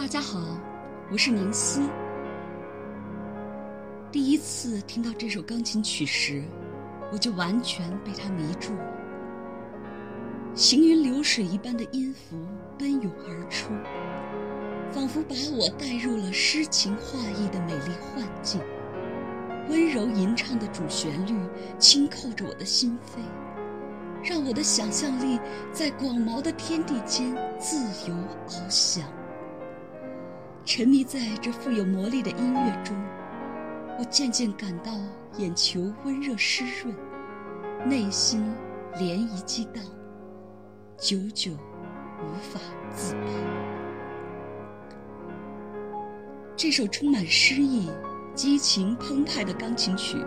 大家好，我是宁思。第一次听到这首钢琴曲时，我就完全被它迷住了。行云流水一般的音符奔涌而出，仿佛把我带入了诗情画意的美丽幻境。温柔吟唱的主旋律轻扣着我的心扉，让我的想象力在广袤的天地间自由翱翔。沉迷在这富有魔力的音乐中，我渐渐感到眼球温热湿润，内心涟漪激荡，久久无法自拔。这首充满诗意、激情澎湃的钢琴曲，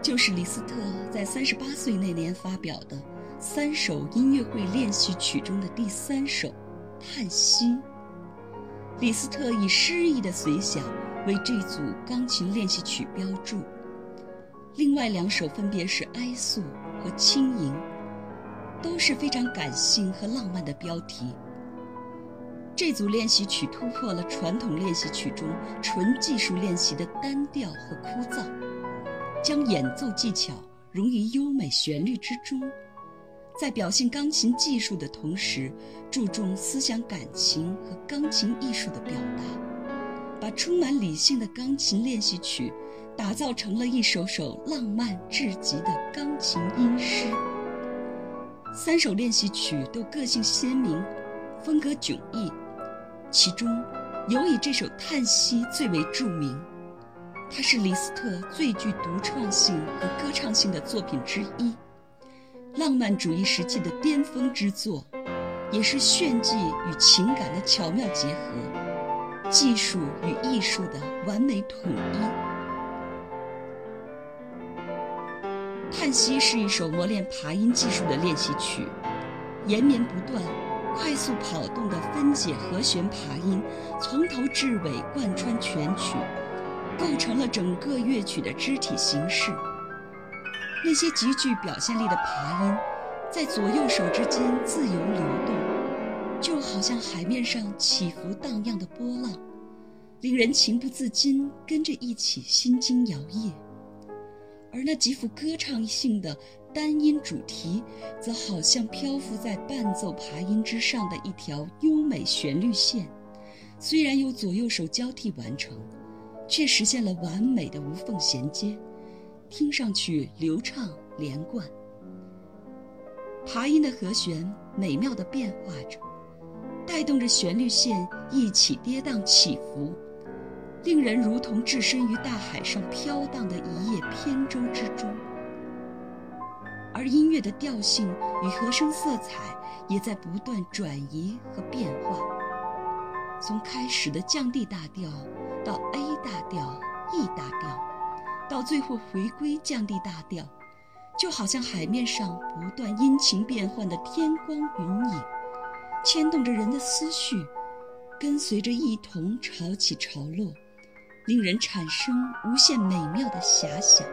就是李斯特在三十八岁那年发表的三首音乐会练习曲中的第三首《叹息》。李斯特以诗意的随想为这组钢琴练习曲标注，另外两首分别是哀诉和轻盈，都是非常感性和浪漫的标题。这组练习曲突破了传统练习曲中纯技术练习的单调和枯燥，将演奏技巧融于优美旋律之中。在表现钢琴技术的同时，注重思想感情和钢琴艺术的表达，把充满理性的钢琴练习曲打造成了一首首浪漫至极的钢琴音诗。三首练习曲都个性鲜明，风格迥异，其中尤以这首《叹息》最为著名。它是李斯特最具独创性和歌唱性的作品之一。浪漫主义时期的巅峰之作，也是炫技与情感的巧妙结合，技术与艺术的完美统一。《叹息》是一首磨练爬音技术的练习曲，延绵不断、快速跑动的分解和弦爬音，从头至尾贯穿全曲，构成了整个乐曲的肢体形式。那些极具表现力的爬音，在左右手之间自由流动，就好像海面上起伏荡漾的波浪，令人情不自禁跟着一起心惊摇曳。而那极富歌唱性的单音主题，则好像漂浮在伴奏爬音之上的一条优美旋律线，虽然由左右手交替完成，却实现了完美的无缝衔接。听上去流畅连贯，琶音的和弦美妙地变化着，带动着旋律线一起跌宕起伏，令人如同置身于大海上飘荡的一叶扁舟之中。而音乐的调性与和声色彩也在不断转移和变化，从开始的降 D 大调到 A、大调。最后回归降 D 大调，就好像海面上不断阴晴变幻的天光云影，牵动着人的思绪，跟随着一同潮起潮落，令人产生无限美妙的遐想。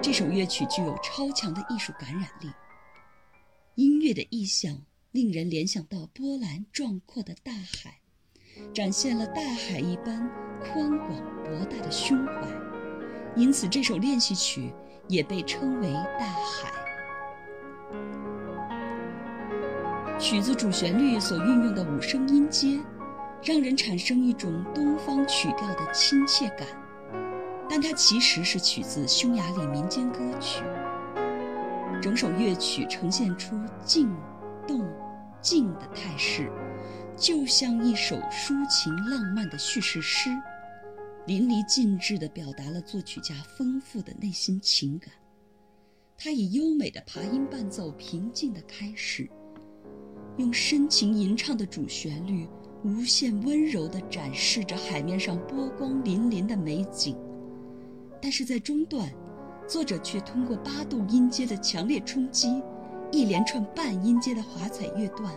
这首乐曲具有超强的艺术感染力，音乐的意象令人联想到波澜壮阔的大海。展现了大海一般宽广博大的胸怀，因此这首练习曲也被称为《大海》。曲子主旋律所运用的五声音阶，让人产生一种东方曲调的亲切感，但它其实是取自匈牙利民间歌曲。整首乐曲呈现出静、动、静的态势。就像一首抒情浪漫的叙事诗，淋漓尽致地表达了作曲家丰富的内心情感。他以优美的爬音伴奏平静地开始，用深情吟唱的主旋律，无限温柔地展示着海面上波光粼粼的美景。但是在中段，作者却通过八度音阶的强烈冲击，一连串半音阶的华彩乐段。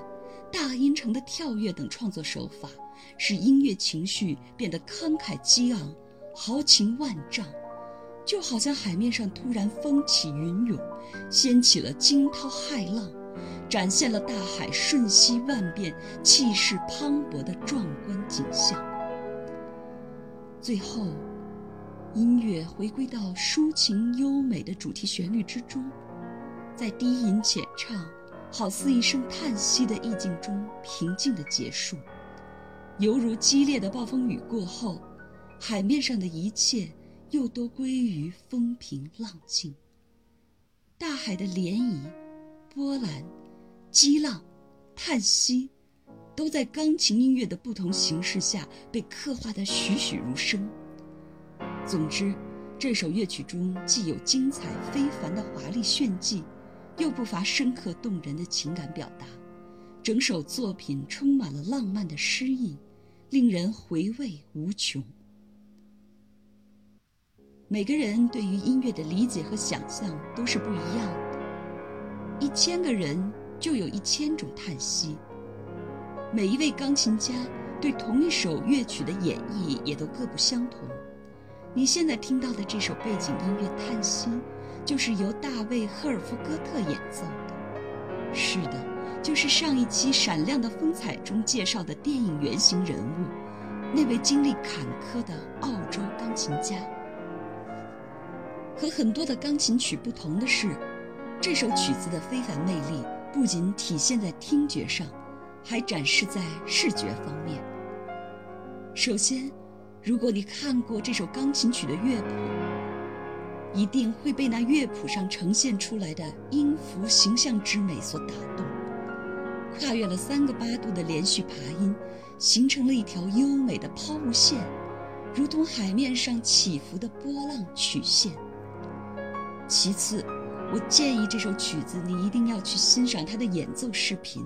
大音程的跳跃等创作手法，使音乐情绪变得慷慨激昂、豪情万丈，就好像海面上突然风起云涌，掀起了惊涛骇浪，展现了大海瞬息万变、气势磅礴的壮观景象。最后，音乐回归到抒情优美的主题旋律之中，在低吟浅唱，好似一声叹息的意境中平静的结束，犹如激烈的暴风雨过后，海面上的一切又都归于风平浪静。大海的涟漪、波澜、激浪、叹息，都在钢琴音乐的不同形式下被刻画得栩栩如生。总之，这首乐曲中既有精彩非凡的华丽炫技，又不乏深刻动人的情感表达。整首作品充满了浪漫的诗意，令人回味无穷。每个人对于音乐的理解和想象都是不一样的，一千个人就有一千种叹息。每一位钢琴家对同一首乐曲的演绎也都各不相同。你现在听到的这首背景音乐《叹息》，就是由大卫·赫尔夫戈特演奏的。是的，就是上一期《闪亮的风采》中介绍的电影原型人物，那位经历坎坷的澳洲钢琴家。和很多的钢琴曲不同的是，这首曲子的非凡魅力不仅体现在听觉上，还展示在视觉方面。首先，如果你看过这首钢琴曲的乐谱，一定会被那乐谱上呈现出来的音符形象之美所打动。跨越了三个八度的连续爬音，形成了一条优美的抛物线，如同海面上起伏的波浪曲线。其次，我建议这首曲子你一定要去欣赏它的演奏视频，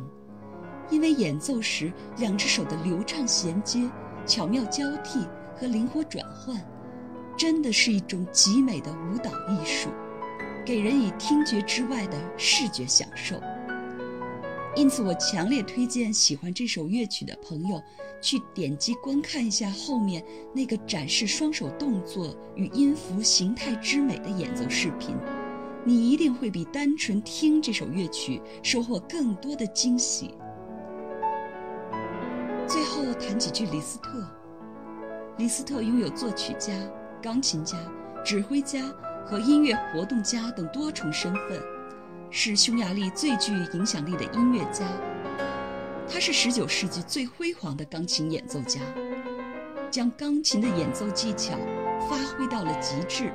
因为演奏时两只手的流畅衔接、巧妙交替和灵活转换，真的是一种极美的舞蹈艺术，给人以听觉之外的视觉享受。因此，我强烈推荐喜欢这首乐曲的朋友。去点击观看一下后面那个展示双手动作与音符形态之美的演奏视频，你一定会比单纯听这首乐曲收获更多的惊喜。最后谈几句李斯特。李斯特拥有作曲家、钢琴家、指挥家和音乐活动家等多重身份，是匈牙利最具影响力的音乐家。他是19世纪最辉煌的钢琴演奏家，将钢琴的演奏技巧发挥到了极致，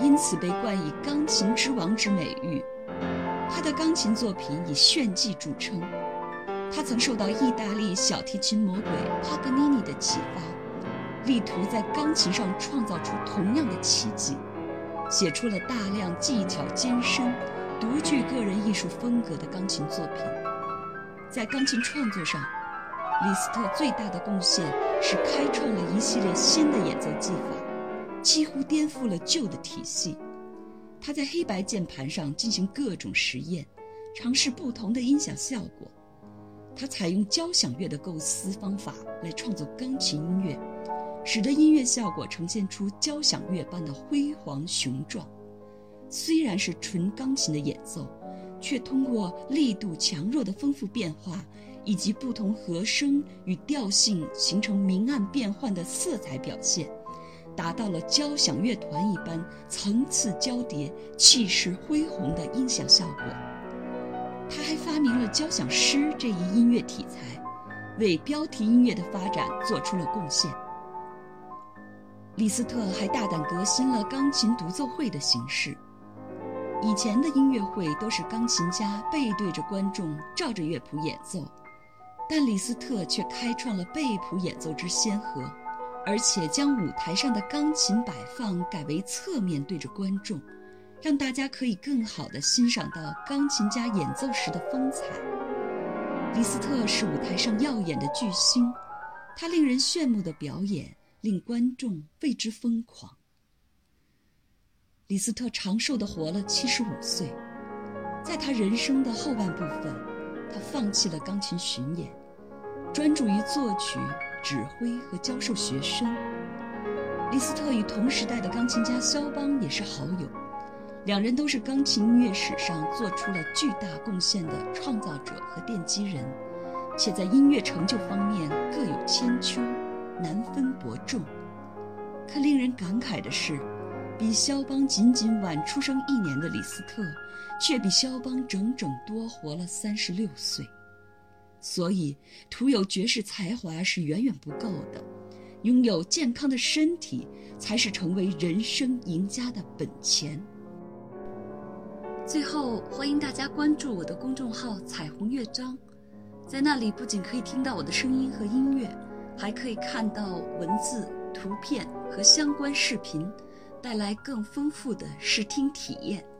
因此被冠以“钢琴之王”之美誉。他的钢琴作品以炫技著称。他曾受到意大利小提琴魔鬼帕格尼尼的启发，力图在钢琴上创造出同样的奇迹，写出了大量技巧艰深、独具个人艺术风格的钢琴作品。在钢琴创作上，李斯特最大的贡献是开创了一系列新的演奏技法，几乎颠覆了旧的体系。他在黑白键盘上进行各种实验，尝试不同的音响效果。他采用交响乐的构思方法来创作钢琴音乐，使得音乐效果呈现出交响乐般的辉煌雄壮。虽然是纯钢琴的演奏。却通过力度强弱的丰富变化，以及不同和声与调性形成明暗变幻的色彩表现，达到了交响乐团一般层次交叠、气势恢宏的音响效果。他还发明了交响诗这一音乐题材，为标题音乐的发展做出了贡献。李斯特还大胆革新了钢琴独奏会的形式。以前的音乐会都是钢琴家背对着观众，照着乐谱演奏，但李斯特却开创了背谱演奏之先河，而且将舞台上的钢琴摆放改为侧面对着观众，让大家可以更好地欣赏到钢琴家演奏时的风采。李斯特是舞台上耀眼的巨星，他令人炫目的表演令观众为之疯狂。李斯特长寿地活了七十五岁，在他人生的后半部分，他放弃了钢琴巡演，专注于作曲、指挥和教授学生。李斯特与同时代的钢琴家肖邦也是好友，两人都是钢琴音乐史上做出了巨大贡献的创造者和奠基人，且在音乐成就方面各有千秋，难分伯仲。可令人感慨的是，比肖邦仅仅晚出生一年的李斯特，却比肖邦整整多活了三十六岁。所以，徒有绝世才华是远远不够的，拥有健康的身体才是成为人生赢家的本钱。最后，欢迎大家关注我的公众号“彩虹乐章”，在那里不仅可以听到我的声音和音乐，还可以看到文字、图片和相关视频，带来更丰富的视听体验。